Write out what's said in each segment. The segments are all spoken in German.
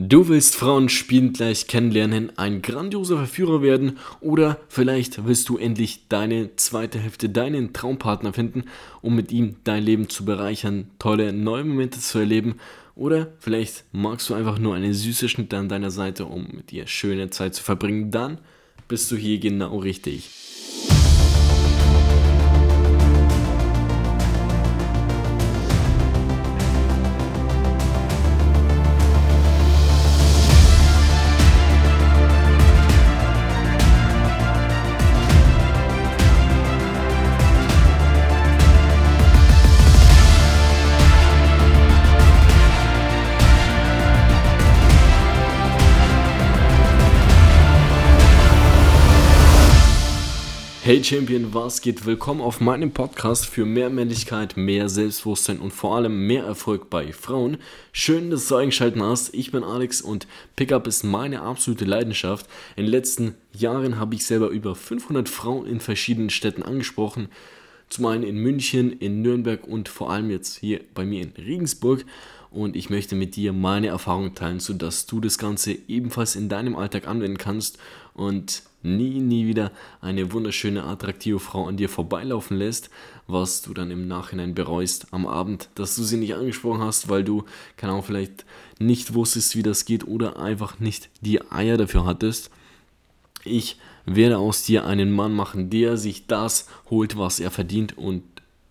Du willst Frauen spielend gleich kennenlernen, ein grandioser Verführer werden oder vielleicht willst du endlich deine zweite Hälfte, deinen Traumpartner finden, um mit ihm dein Leben zu bereichern, tolle neue Momente zu erleben oder vielleicht magst du einfach nur eine süße Schnitte an deiner Seite, um mit ihr schöne Zeit zu verbringen, dann bist du hier genau richtig. Hey Champion, was geht? Willkommen auf meinem Podcast für mehr Männlichkeit, mehr Selbstbewusstsein und vor allem mehr Erfolg bei Frauen. Schön, dass du eingeschaltet hast. Ich bin Alex und Pickup ist meine absolute Leidenschaft. In den letzten Jahren habe ich selber über 500 Frauen in verschiedenen Städten angesprochen. Zum einen in München, in Nürnberg und vor allem jetzt hier bei mir in Regensburg. Und ich möchte mit dir meine Erfahrungen teilen, sodass du das Ganze ebenfalls in deinem Alltag anwenden kannst und nie, nie wieder eine wunderschöne, attraktive Frau an dir vorbeilaufen lässt, was du dann im Nachhinein bereust am Abend, dass du sie nicht angesprochen hast, weil du, keine Ahnung, vielleicht nicht wusstest, wie das geht oder einfach nicht die Eier dafür hattest. Ich werde aus dir einen Mann machen, der sich das holt, was er verdient. Und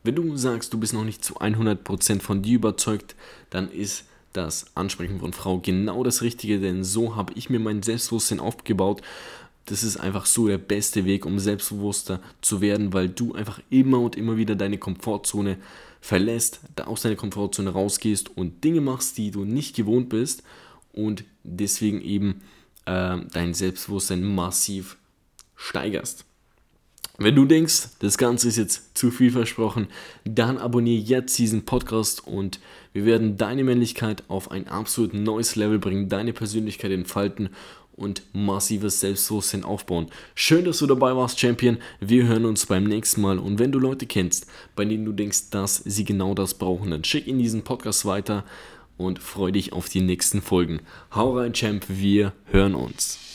wenn du sagst, du bist noch nicht zu 100% von dir überzeugt, dann ist das Ansprechen von Frau genau das Richtige, denn so habe ich mir mein Selbstbewusstsein aufgebaut das ist einfach so der beste Weg, um selbstbewusster zu werden, weil du einfach immer und immer wieder deine Komfortzone verlässt, da aus deiner Komfortzone rausgehst und Dinge machst, die du nicht gewohnt bist und deswegen eben äh, dein Selbstbewusstsein massiv steigerst. Wenn du denkst, das Ganze ist jetzt zu viel versprochen, dann abonniere jetzt diesen Podcast und wir werden deine Männlichkeit auf ein absolut neues Level bringen, deine Persönlichkeit entfalten und massives Selbstbewusstsein aufbauen. Schön, dass du dabei warst, Champion. Wir hören uns beim nächsten Mal. Und wenn du Leute kennst, bei denen du denkst, dass sie genau das brauchen, dann schick ihnen diesen Podcast weiter und freu dich auf die nächsten Folgen. Hau rein, Champ. Wir hören uns.